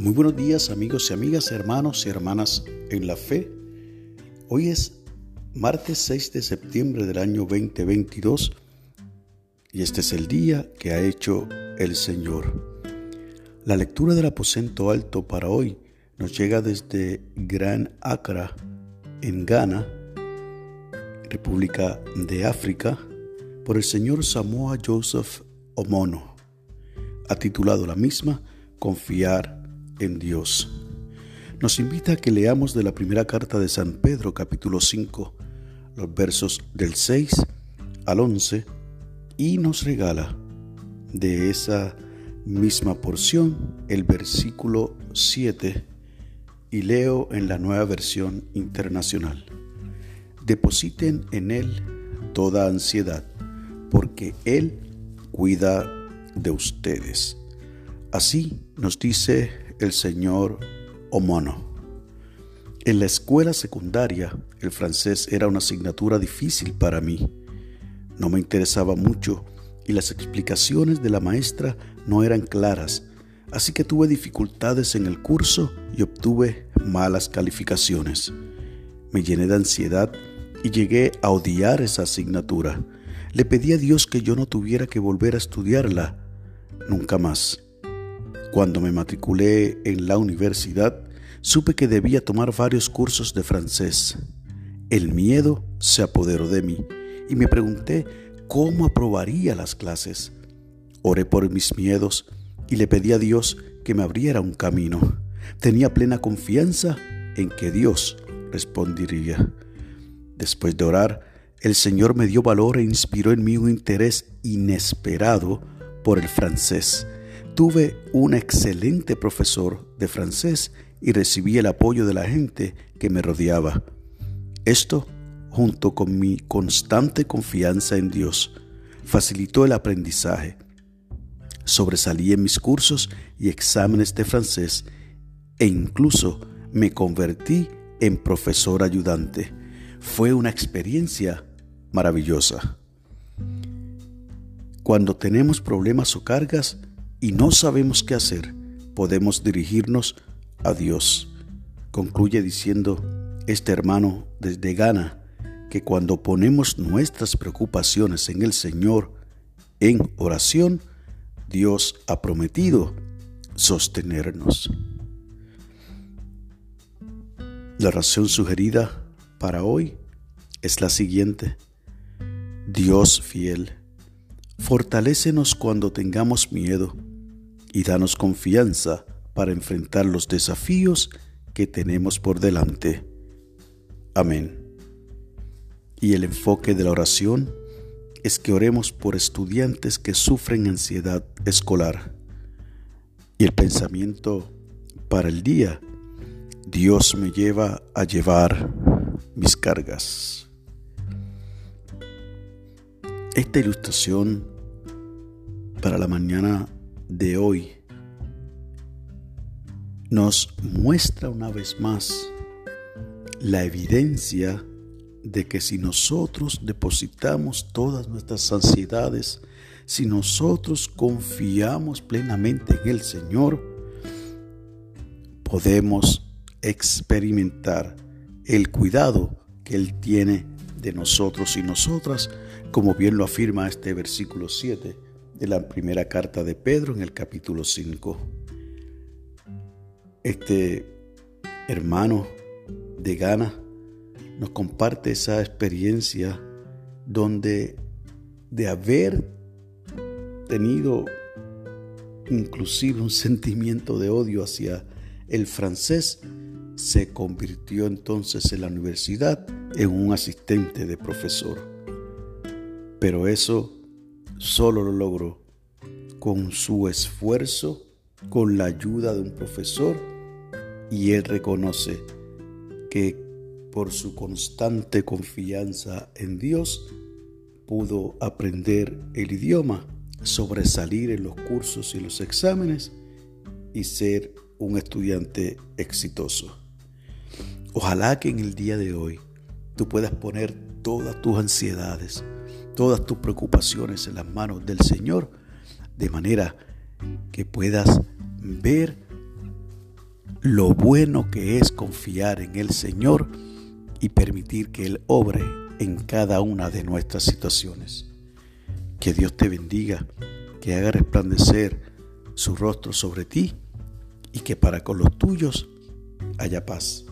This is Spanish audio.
Muy buenos días amigos y amigas, hermanos y hermanas en la fe. Hoy es martes 6 de septiembre del año 2022 y este es el día que ha hecho el Señor. La lectura del aposento alto para hoy nos llega desde Gran Accra, en Ghana, República de África, por el señor Samoa Joseph Omono. Ha titulado la misma Confiar en Dios. Nos invita a que leamos de la primera carta de San Pedro capítulo 5, los versos del 6 al 11, y nos regala de esa misma porción el versículo 7 y leo en la nueva versión internacional. Depositen en Él toda ansiedad, porque Él cuida de ustedes. Así nos dice el señor Omono. En la escuela secundaria, el francés era una asignatura difícil para mí. No me interesaba mucho y las explicaciones de la maestra no eran claras, así que tuve dificultades en el curso y obtuve malas calificaciones. Me llené de ansiedad y llegué a odiar esa asignatura. Le pedí a Dios que yo no tuviera que volver a estudiarla nunca más. Cuando me matriculé en la universidad, supe que debía tomar varios cursos de francés. El miedo se apoderó de mí y me pregunté cómo aprobaría las clases. Oré por mis miedos y le pedí a Dios que me abriera un camino. Tenía plena confianza en que Dios respondería. Después de orar, el Señor me dio valor e inspiró en mí un interés inesperado por el francés Tuve un excelente profesor de francés y recibí el apoyo de la gente que me rodeaba. Esto, junto con mi constante confianza en Dios, facilitó el aprendizaje. Sobresalí en mis cursos y exámenes de francés e incluso me convertí en profesor ayudante. Fue una experiencia maravillosa. Cuando tenemos problemas o cargas, y no sabemos qué hacer, podemos dirigirnos a Dios. Concluye diciendo este hermano desde Ghana que cuando ponemos nuestras preocupaciones en el Señor en oración, Dios ha prometido sostenernos. La razón sugerida para hoy es la siguiente. Dios fiel, fortalécenos cuando tengamos miedo y danos confianza para enfrentar los desafíos que tenemos por delante. Amén. Y el enfoque de la oración es que oremos por estudiantes que sufren ansiedad escolar. Y el pensamiento para el día, Dios me lleva a llevar mis cargas. Esta ilustración para la mañana de hoy nos muestra una vez más la evidencia de que si nosotros depositamos todas nuestras ansiedades, si nosotros confiamos plenamente en el Señor, podemos experimentar el cuidado que Él tiene de nosotros y nosotras, como bien lo afirma este versículo 7 de la primera carta de Pedro en el capítulo 5. Este hermano de Ghana nos comparte esa experiencia donde de haber tenido inclusive un sentimiento de odio hacia el francés, se convirtió entonces en la universidad en un asistente de profesor. Pero eso solo lo logró con su esfuerzo, con la ayuda de un profesor y él reconoce que por su constante confianza en Dios pudo aprender el idioma, sobresalir en los cursos y los exámenes y ser un estudiante exitoso. Ojalá que en el día de hoy tú puedas poner todas tus ansiedades, todas tus preocupaciones en las manos del Señor, de manera que puedas ver lo bueno que es confiar en el Señor y permitir que Él obre en cada una de nuestras situaciones. Que Dios te bendiga, que haga resplandecer su rostro sobre ti y que para con los tuyos haya paz.